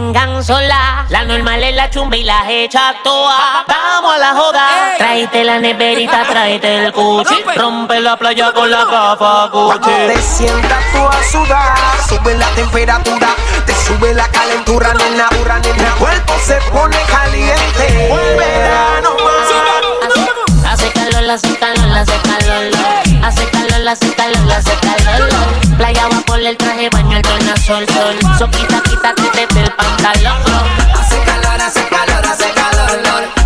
Vengan sola, la normal es la chumba y la hecha toa. Vamos a la joda, tráete la neverita, tráete el cuchi. Rompe la playa con la capa Gucci. Te sientas tú a sudar, sube la temperatura, te sube la calentura, nena, nena. El cuerpo se pone caliente, verano más. Hace calor, hace calor, hace calor, hace calor, hace calor. Playa va por el traje, baño el tornasol, sol. So quita, quítate desde el pantalón. Hace calor, hace calor, hace calor,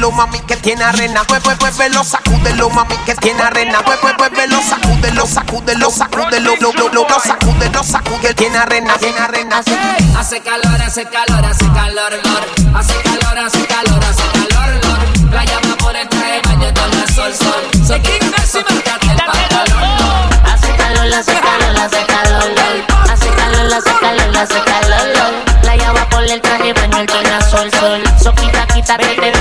sacúdelo, mami, que tiene arena. Mueve, muévelo, sacúdelo, mami, que tiene arena. Mueve, muévelo, sacúdelo, sacúdelo, sacúdelo, lo, lo, lo, lo, sacúdelo, sacúdelo, tiene arena, tiene arena. Hace calor, hace calor, hace calor, lor. Hace calor, hace calor, hace calor, lor. Playa va por el traje, baño con la sol, sol. So quítate, so quítate el pantalón, lor. Hace calor, hace calor, hace calor, hace calor, hace calor, hace calor. Playa va por el traje, baño el tornasol, sol. So quita, quítate. Yo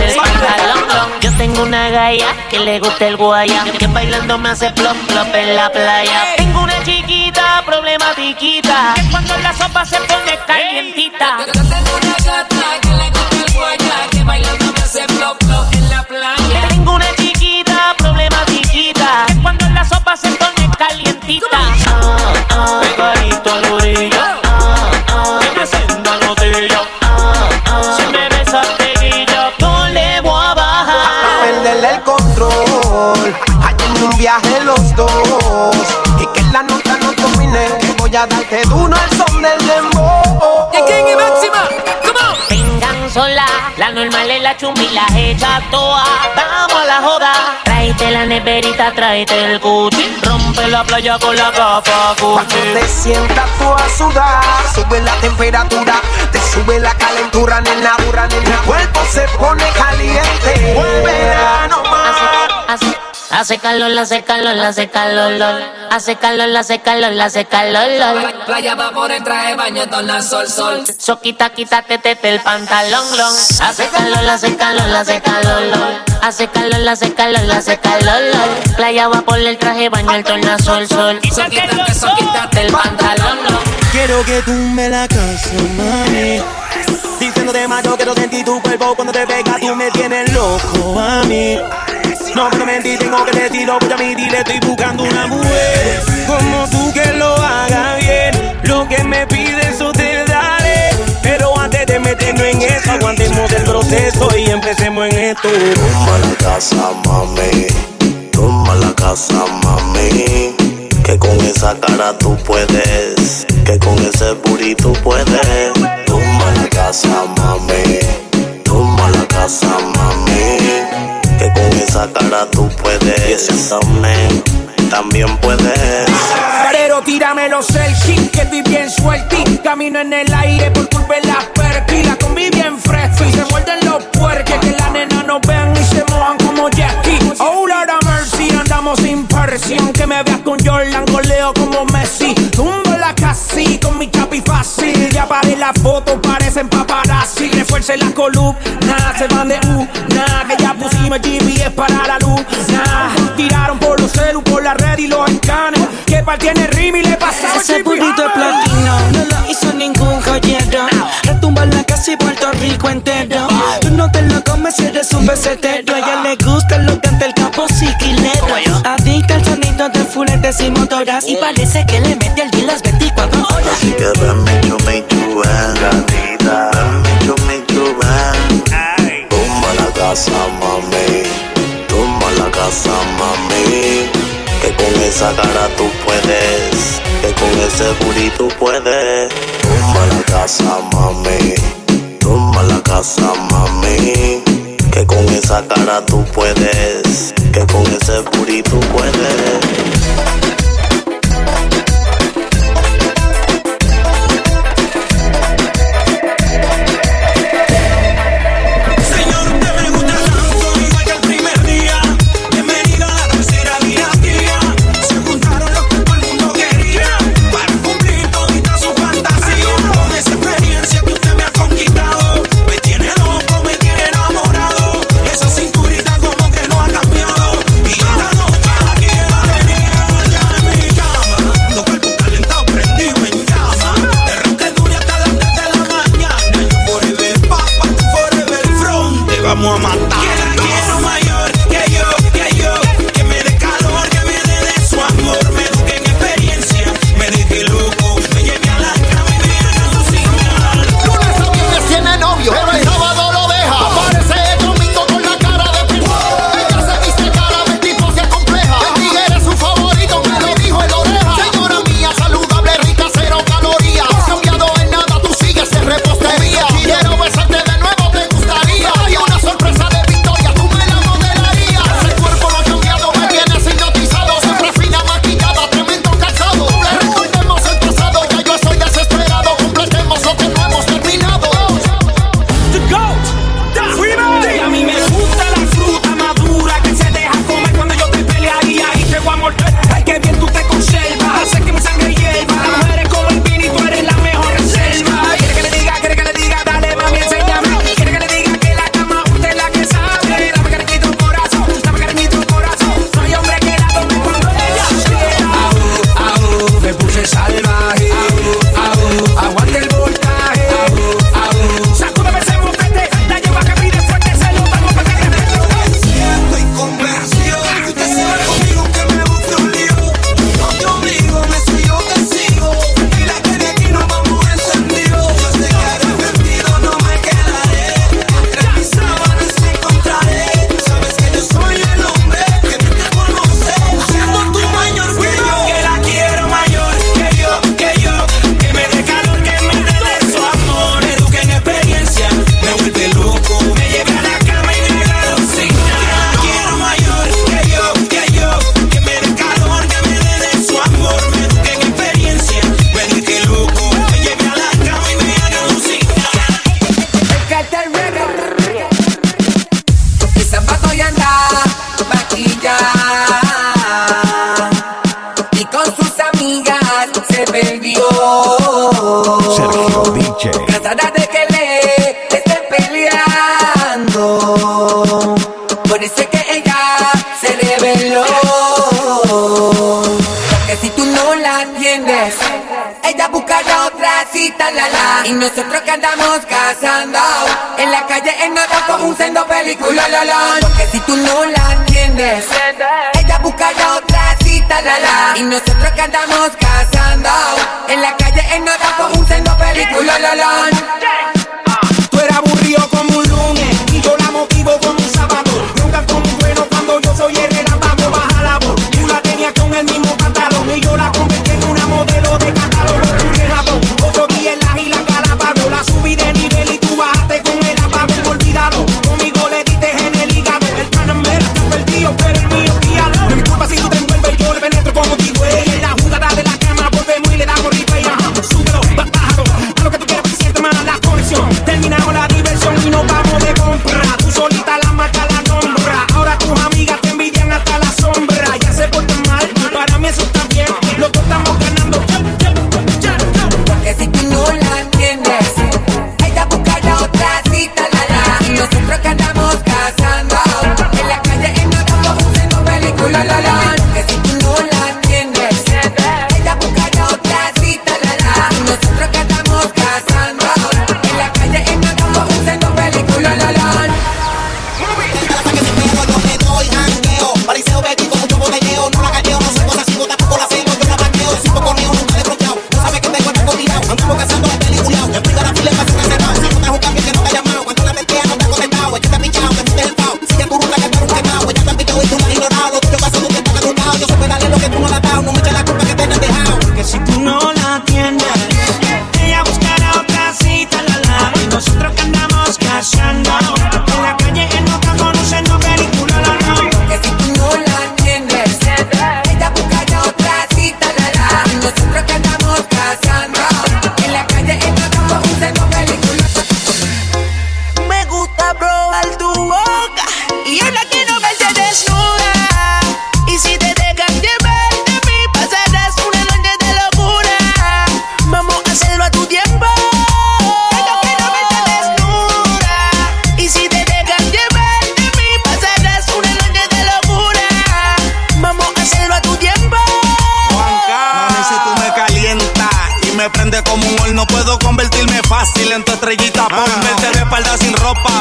tengo una galla que le gusta el guaya, que bailando me hace plop plop en la playa. Tengo una chiquita, problematiquita, que cuando la sopa se pone calientita. Yo tengo una gata que le gusta el guaya, que bailando me hace flop, flop en la playa. Tengo una chiquita, problematiquita, que cuando la sopa se pone a darte duro al son del dembow. ¿Y quién es máxima? Come on. Vengan sola, la normal es la chumba y la hecha toa. Vamos a la joda, tráete la neverita, tráete el cuchi. Rompe la playa con la capa Cuando te sientas tú a sudar, sube la temperatura, te sube la calentura, nena, dura, nena. El cuerpo se pone caliente. Más. Hace, hace, hace calor, hace calor, hace calor, lol. hace calor, hace calor, hace calor, lol. Playa va por el traje, baño con sol, sol. So quita, quítate tete el pantalón, long. Hace calor, hace calor, hace calor, lol. hace calor, hace calor, hace calor, lol. Playa va por el traje, baño el tornasol, sol. So quítate, so quítate el pantalón, long. Quiero que tú me la casa, mami. Diciendo de más, yo quiero sentir tu cuerpo cuando te pega, tú me tienes loco a mí. No puedo mentir, tengo que decirlo, voy a admitir, estoy buscando una mujer como tú que lo haga bien. Lo que me pides, eso te daré. Pero antes de meternos en eso, aguantemos el proceso y empecemos en esto. Toma la casa, mami. Toma la casa, mami. Que con esa cara tú puedes. Que con ese burrito puedes. Toma la casa, mami. Tú puedes. Y ese también, también puedes. Pero tírame los selfies, que estoy bien suelti. Camino en el aire por culpa de las perky. La combi bien fresca y se muerden los puerques. Que la nena no vean y se mojan como Jackie. Oh, Lord mercy, andamos sin persión. Que me veas con Jordan, goleo como Messi. Con mi chapi fácil. Ya paré la foto, parecen paparazzi. Refuerce la columna, se van de U. Nah, que ya pusimos GPS para la luz. Tiraron por los celu, por la red y los escanes. Que par tiene rim y le pasaba Ese burrito de jala. platino no lo hizo ningún joyero. Retumba en la casa y Puerto Rico entero. Tú no te lo comes si eres un besetero. A ella le gusta lo que ante el capo siquilero. Adicta al sonido de fuletes y motoras. Y parece que le mete al día las 24 horas. Así que ven, me yo me chuven, gatita. Ven, me yo me chuven. Toma la casa, mami. Toma la casa, mami. Que con esa cara tú puedes. Que con ese burrito puedes. Toma la casa, mami. Toma la casa, mami. Que con esa cara tú puedes. Que con ese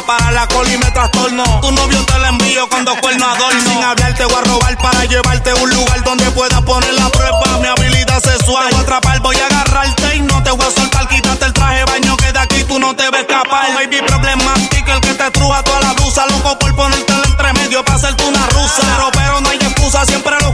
para la cola y me trastorno. Tu novio te la envío cuando cuerno adorno. Sin hablar te voy a robar para llevarte a un lugar donde pueda poner la prueba. Mi habilidad sexual. Te voy a atrapar, voy a agarrarte y no te voy a soltar. Quítate el traje baño que de aquí tú no te vas ves capaz. Oh, baby problemático, el que te truja toda la blusa. Loco por ponerte el entremedio para hacerte una rusa. Pero, pero no hay excusa, siempre lo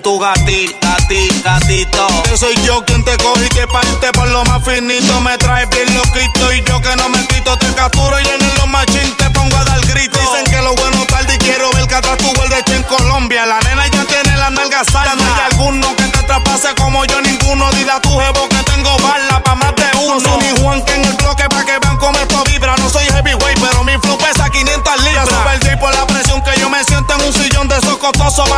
tu gatita, ti, gatito. Que soy yo quien te coge y te parte este por lo más finito. Me traes bien loquito y yo que no me quito. Te capturo y en los machín te pongo a dar grito. Dicen que lo bueno tarde y quiero ver que atrás tu vuelta en Colombia. La nena ya tiene la nalga salda. No hay alguno que te traspase como yo ninguno. Dile a tu jevo que tengo bala pa' más de uno. Soy mi Juan que en el bloque pa' que vean cómo esto vibra. No soy heavyweight, pero mi flow pesa 500 libras. Super por la presión que yo me siento en un sillón de esos costosos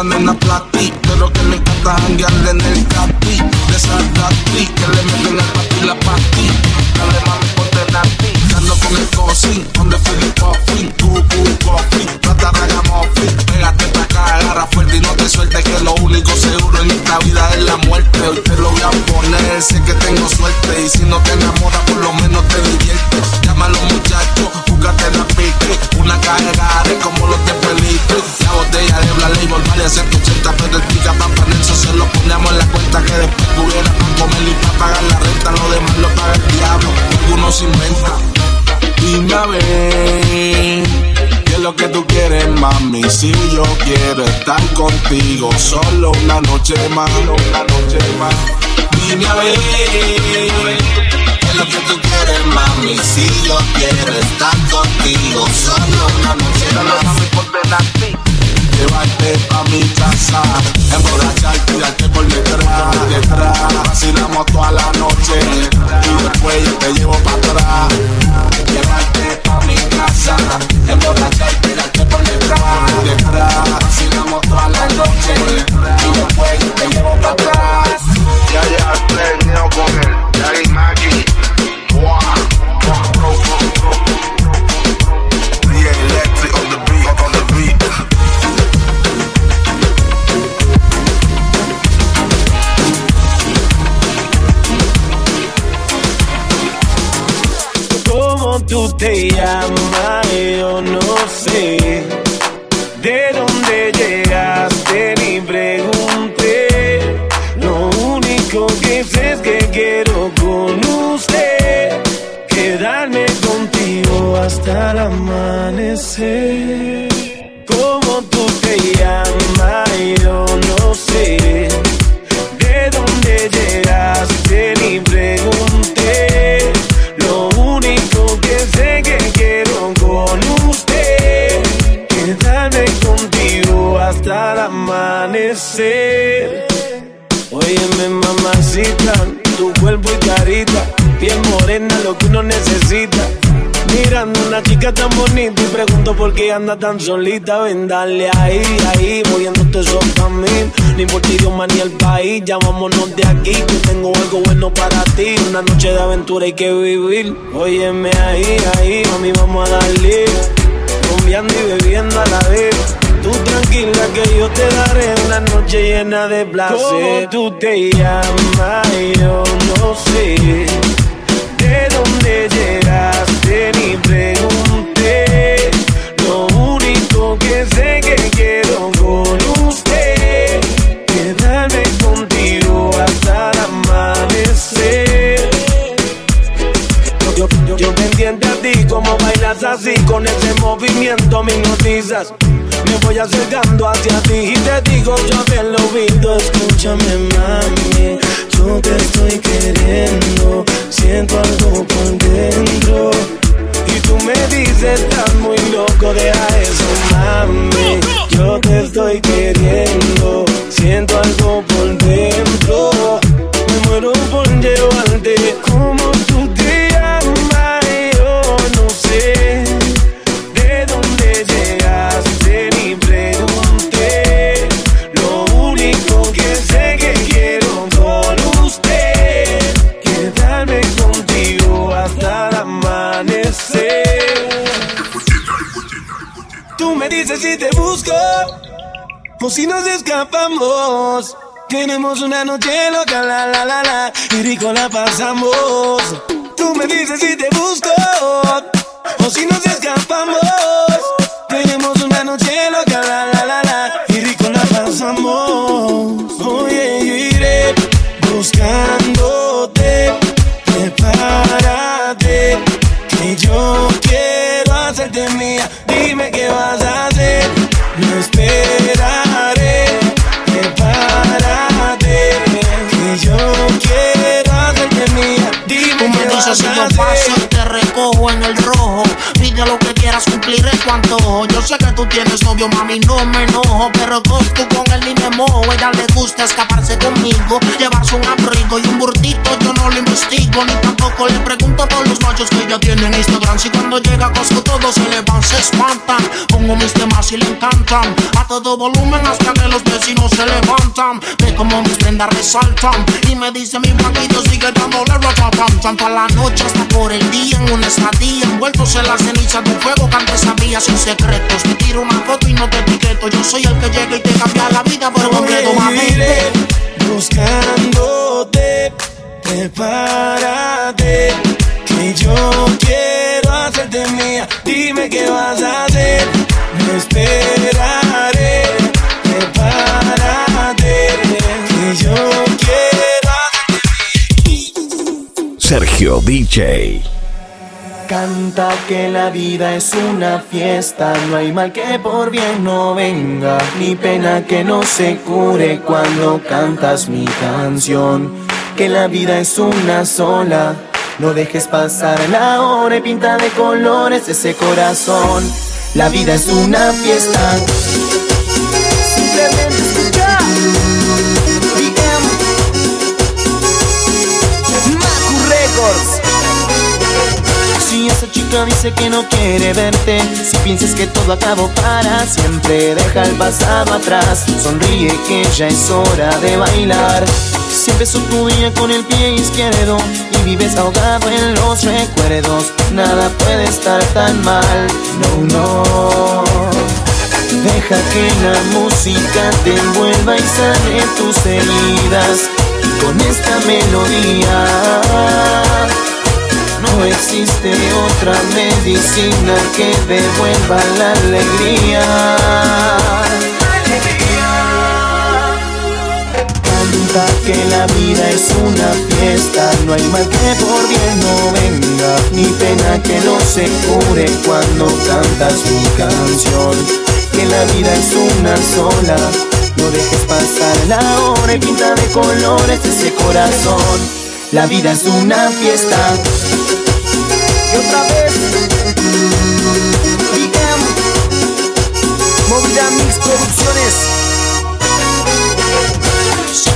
and then I plot. contigo solo una noche más, una noche más. Dime a ver, ¿qué es lo que tú quieres, mami? Si yo quiero estar contigo solo una noche más. Llevarte pa' mi casa, emborracharte, tirarte por detrás, detrás. Vacilamos toda la noche y después yo te llevo pa' atrás. Llevarte pa' mi casa, emborracharte, tirarte por detrás, detrás. tan solita, ven dale ahí, ahí, moviéndote son pa' mí. Ni por ti, Dios, ni el país, ya de aquí, que tengo algo bueno para ti. Una noche de aventura hay que vivir. Óyeme ahí, ahí, mami, vamos a darle. Combiando y bebiendo a la vez. Tú tranquila que yo te daré una noche llena de placer. ¿Cómo tú te llamas? Yo no sé de dónde llegaste ni pre Me voy acercando hacia ti y te digo yo del oído. Escúchame, mami, yo te estoy queriendo. Siento algo por dentro. Y tú me dices, estás muy loco, deja eso, mami. Yo te estoy queriendo. Siento algo por dentro. Me muero por llevarte como O si nos escapamos. Tenemos una noche loca, la la la la, y rico la pasamos. Tú me dices si te busco, o si nos escapamos. Tenemos una noche loca, la la la la, Tú me qué vas cumpliré tu antojo. Yo sé que tú tienes novio, mami, no me enojo. Pero tú con él ni me mojo. Ella le gusta escaparse conmigo, llevarse un abrigo y un burtito. Yo no lo investigo, ni tampoco le pregunto a todos los machos que ella tiene en Instagram. Si cuando llega a Costco todos se le se espantan. Pongo mis temas y le encantan. A todo volumen hasta que los vecinos se levantan. Ve como mis prendas resaltan. Y me dice mi blanquito sigue dándole rotatam. Toda la noche hasta por el día en una estadía. Envueltos en la ceniza de un fuego que antes sabía sin secretos. Te tiro una foto y no te etiqueto. Yo soy el que llega y te cambia la vida por completo, buscándote, prepárate, que yo quiero hacerte mía. Dime qué vas a hacer, no esperaré. Prepárate, que yo quiero Sergio DJ. Canta que la vida es una fiesta, no hay mal que por bien no venga, ni pena que no se cure cuando cantas mi canción. Que la vida es una sola, no dejes pasar la hora y pinta de colores ese corazón. La vida es una fiesta. Dice que no quiere verte, si piensas que todo acabó para siempre, deja el pasado atrás, sonríe que ya es hora de bailar. Si empezó tu día con el pie izquierdo y vives ahogado en los recuerdos, nada puede estar tan mal, no, no. Deja que la música te envuelva y sane tus heridas y con esta melodía. No existe otra medicina que devuelva la alegría. Canta que la vida es una fiesta, no hay mal que por bien no venga, ni pena que no se cure cuando cantas mi canción. Que la vida es una sola, no dejes pasar la hora y pinta de colores ese corazón. La vida es una fiesta. Y otra vez, Movida Producciones.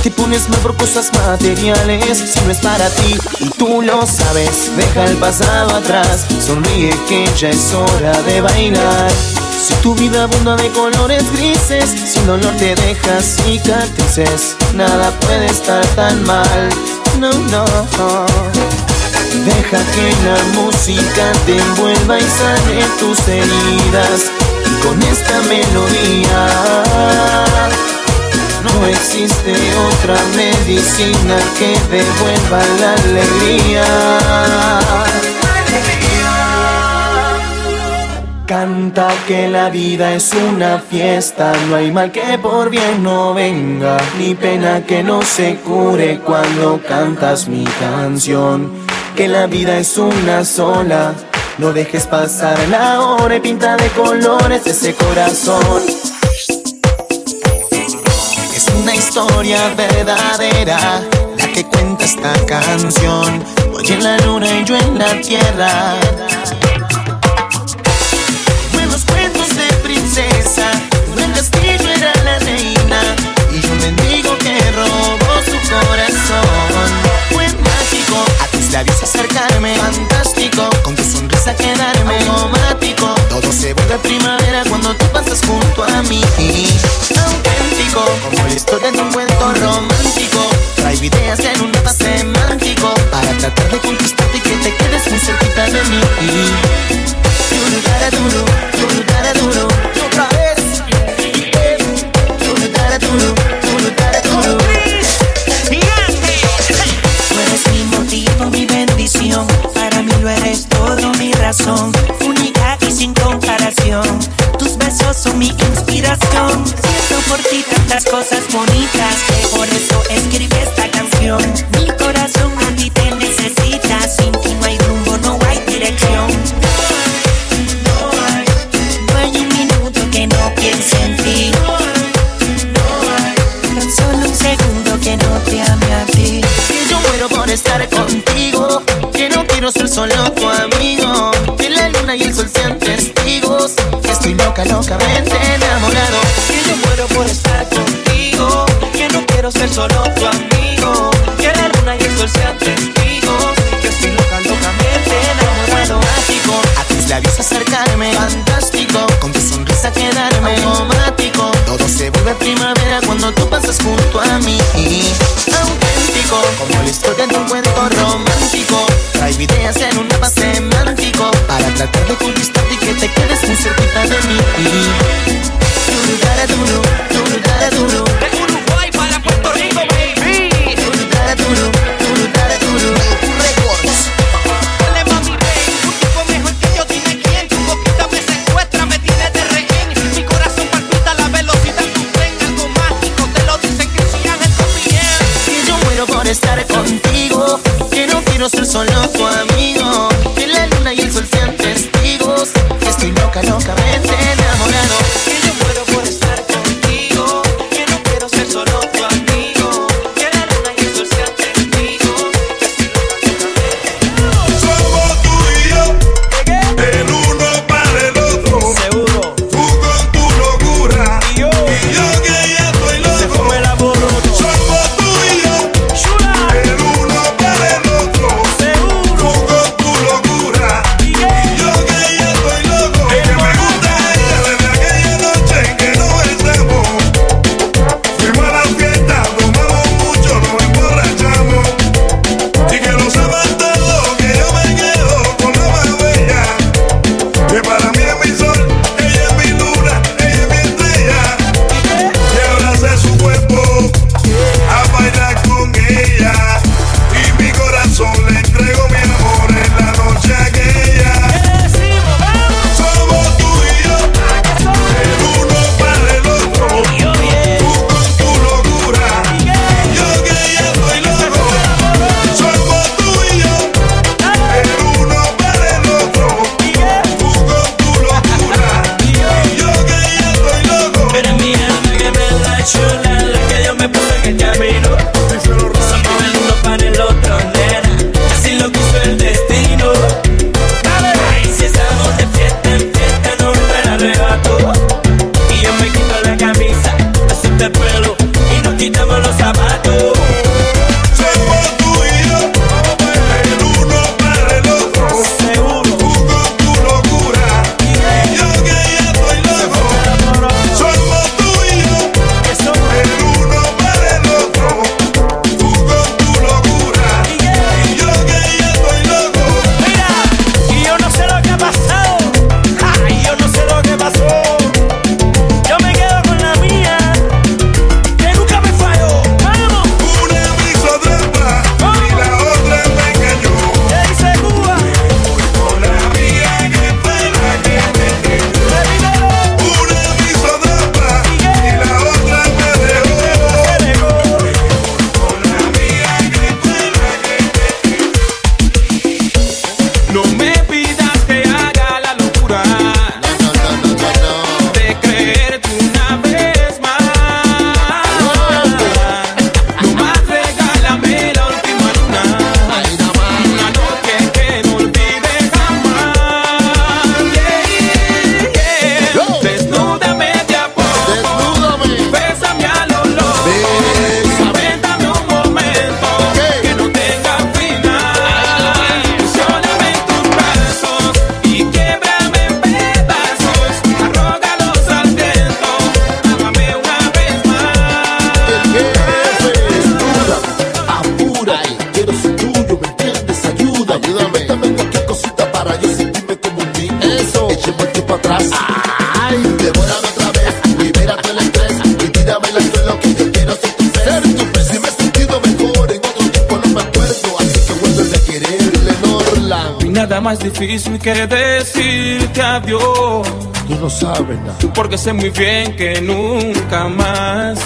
Te pones mal por cosas materiales, si no es para ti y tú lo sabes, deja el pasado atrás, sonríe que ya es hora de bailar. Si tu vida abunda de colores grises, sin dolor te dejas cicatrices, nada puede estar tan mal, no, no. Deja que la música te envuelva y sane tus heridas. Y con esta melodía no existe otra medicina que devuelva la alegría. Canta que la vida es una fiesta, no hay mal que por bien no venga, ni pena que no se cure cuando cantas mi canción. Que la vida es una sola, no dejes pasar la hora y pinta de colores ese corazón. Es una historia verdadera la que cuenta esta canción. Hoy en la luna y yo en la tierra. Acercarme, fantástico con tu sonrisa quedarme automático. Todo se vuelve primavera cuando tú pasas junto a mí. Auténtico como la historia de un cuento romántico. Trae ideas en un mapa semántico para tratar de conquistarte y que te quedes muy cerquita de mí. Duro, dara, duro, duro, duro. Y otra vez. Duro, quiere corazón, única y sin comparación. Tus besos son mi inspiración. Siento por ti tantas cosas bonitas, que por eso escribí esta canción. Mi corazón a ti te necesita, sin ti no hay rumbo, no hay dirección. No hay, no hay, no hay un minuto que no piense en ti. No hay, no hay, solo un segundo que no te ame a ti. Yo muero por estar contigo, que no quiero ser solo tu amigo luna y el sol sean testigos. Que estoy loca, locamente enamorado. Que yo muero por estar contigo. Que no quiero ser solo tu amigo. Que la luna y el sol sean testigos. Que estoy loca, locamente enamorado. Mágico, a tus labios acercarme. Fantástico, con tu sonrisa quedarme. Automático, todo se vuelve primavera cuando tú pasas junto a mí. Auténtico, como la historia de un cuento romántico tratar de conquistarte y que te quedes muy cerquita de mí. y. difícil que decirte adiós. Tú no sabes nada. Porque sé muy bien que nunca más.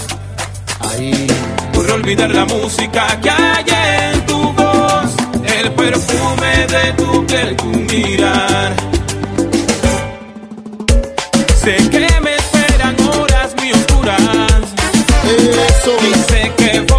Ahí. Podré olvidar la música que hay en tu voz. El perfume de tu piel, tu mirar. Sé que me esperan horas muy oscuras. Eso. Y sé que voy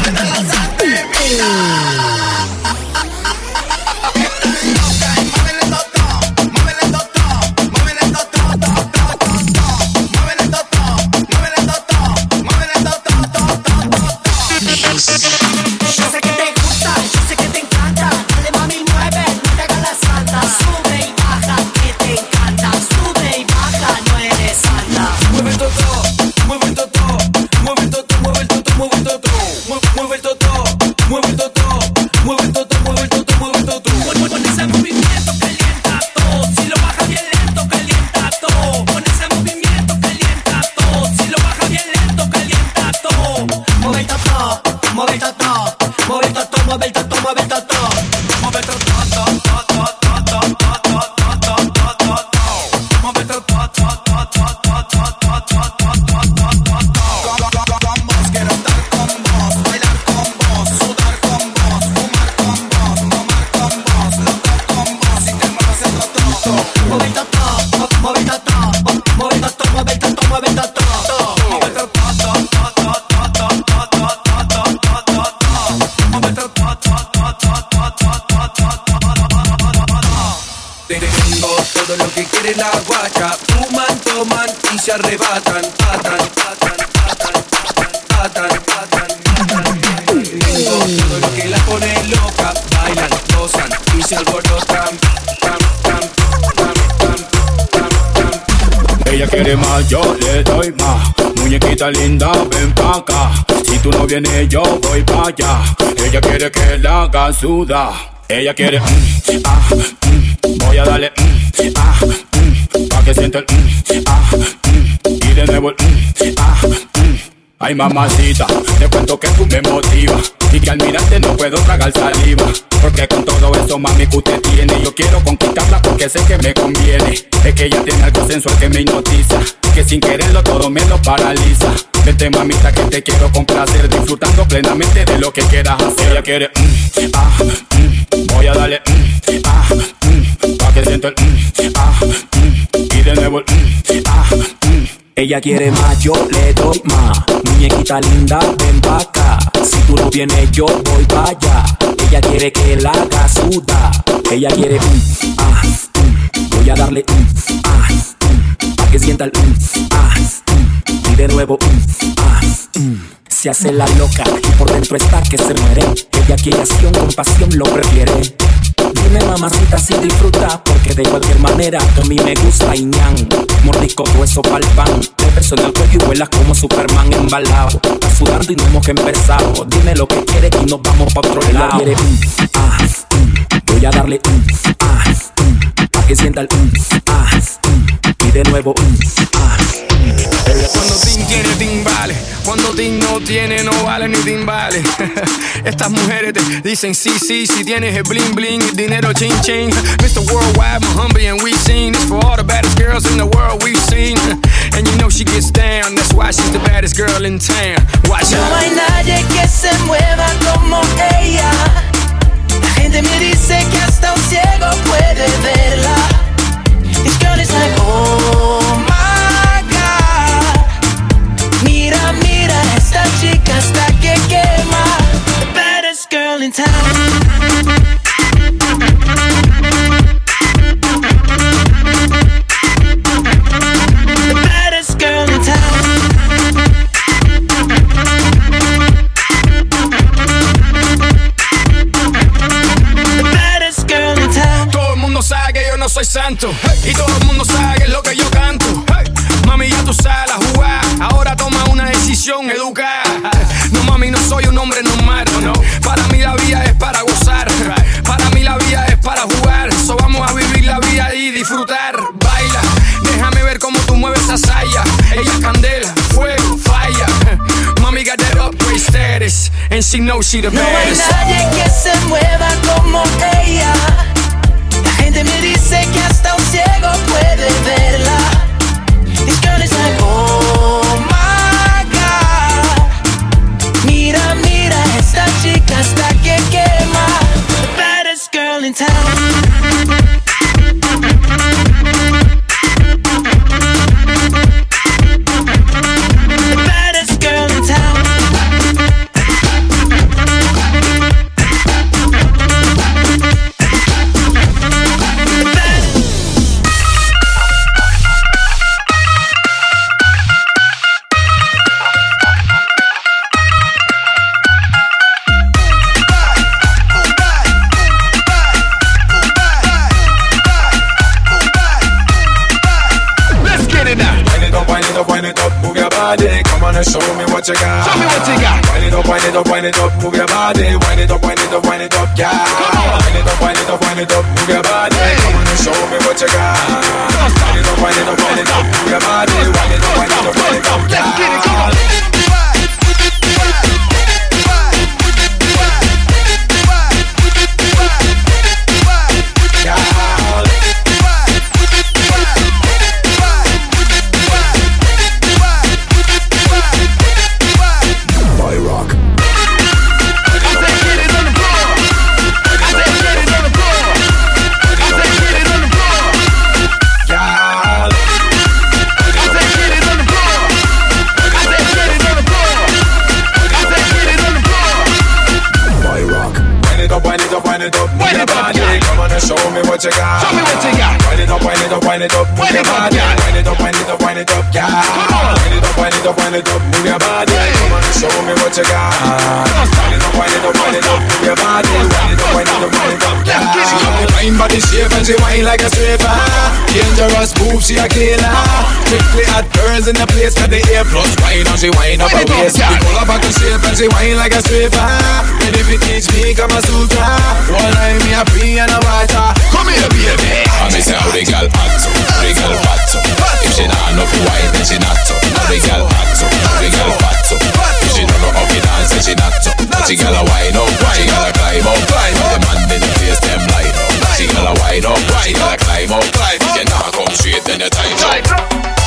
Que la haga. Ella quiere, mm, ah, mm, voy a darle, mm, ah, mm, pa' que sienta el, mm, ah, mm, y de nuevo el, ah. Ay mamacita, te cuento que tú me motivas Y que al mirarte no puedo tragar saliva Porque con todo eso mami que usted tiene Yo quiero conquistarla porque sé que me conviene Es que ella tiene algo sensual que me hipnotiza Que sin quererlo todo me lo paraliza Vete mamita que te quiero complacer Disfrutando plenamente de lo que quieras hacer Ella quiere, mm, ah, mm, voy a darle, mm, ah, mm, pa' que sienta el, mm, ah, mm, y de nuevo el, ah. Ella quiere más, yo le doy más. Muñequita linda, ven pa' acá. Tú no vienes, yo voy pa' allá. Ella quiere que la haga sudar. Ella quiere un, ah, mm. Voy a darle un, ah. Pa' que sienta el, un, ah, mm. Y de nuevo un, ah, mm. Se hace la loca y por dentro está que se muere. Ella quiere acción, con pasión lo prefiere. Dime mamacita si disfruta Porque de cualquier manera a mí me gusta y ñan Mordisco hueso pa'l pan Te beso en el cuello y vuelas como Superman embalado Está sudando y no hemos empezado Dime lo que quieres y nos vamos pa' otro lado quiere un, ah, mm. Voy a darle un, ah, mm. Pa' que sienta el un, ah. Y de nuevo un, Cuando Tim tiene, Tim vale. Cuando Tim no tiene, no vale ni Tim vale. Estas mujeres te dicen sí, sí, si tienes el bling bling, el dinero ching ching. Mr. Worldwide, Muhammad, and we seen this for all the baddest girls in the world we've seen. And you know she gets down, that's why she's the baddest girl in town. Watch No hay out. nadie que se mueva como ella. La gente me dice que hasta un ciego puede verla. This girl is like, oh my god. The baddest girl in town. No santo. Y todo el mundo sabe que es lo que yo canto. Mami, ya tú sabes la jugada. Ahora toma una decisión educada. No, mami, no soy un hombre normal. No. Para mí la vida es para gozar. Para mí la vida es para jugar. So vamos a vivir la vida y disfrutar. Baila, déjame ver cómo tú mueves esa saya. Ella es candela, fuego, falla. Mami got that upgrade status. And she knows she the No hay nadie que se mueva como ella. Gente me dice que hasta un ciego puede verla. This girl is like, oh my god. Mira, mira, esta chica hasta yeah. She got the fine body shape and she whine like a stripper. Dangerous move, she a killer. Girls in the place, got the A plus wine and she whine up her waist. She pull up at the shape and she whine like a stripper. Ready to teach me Kama Sutra. One eye me a free and a water. Come here, baby. I me say how the girl hot so, how the girl fat so. If she not enough wine, then she not so. How the girl hot so, how the girl fat so. If she don't know how to dance, then she not so. But she gotta wine up, she gotta climb up, climb up. The man in the place them light up. She gotta wine up, she gotta climb up. If you not come straight, then you tight up.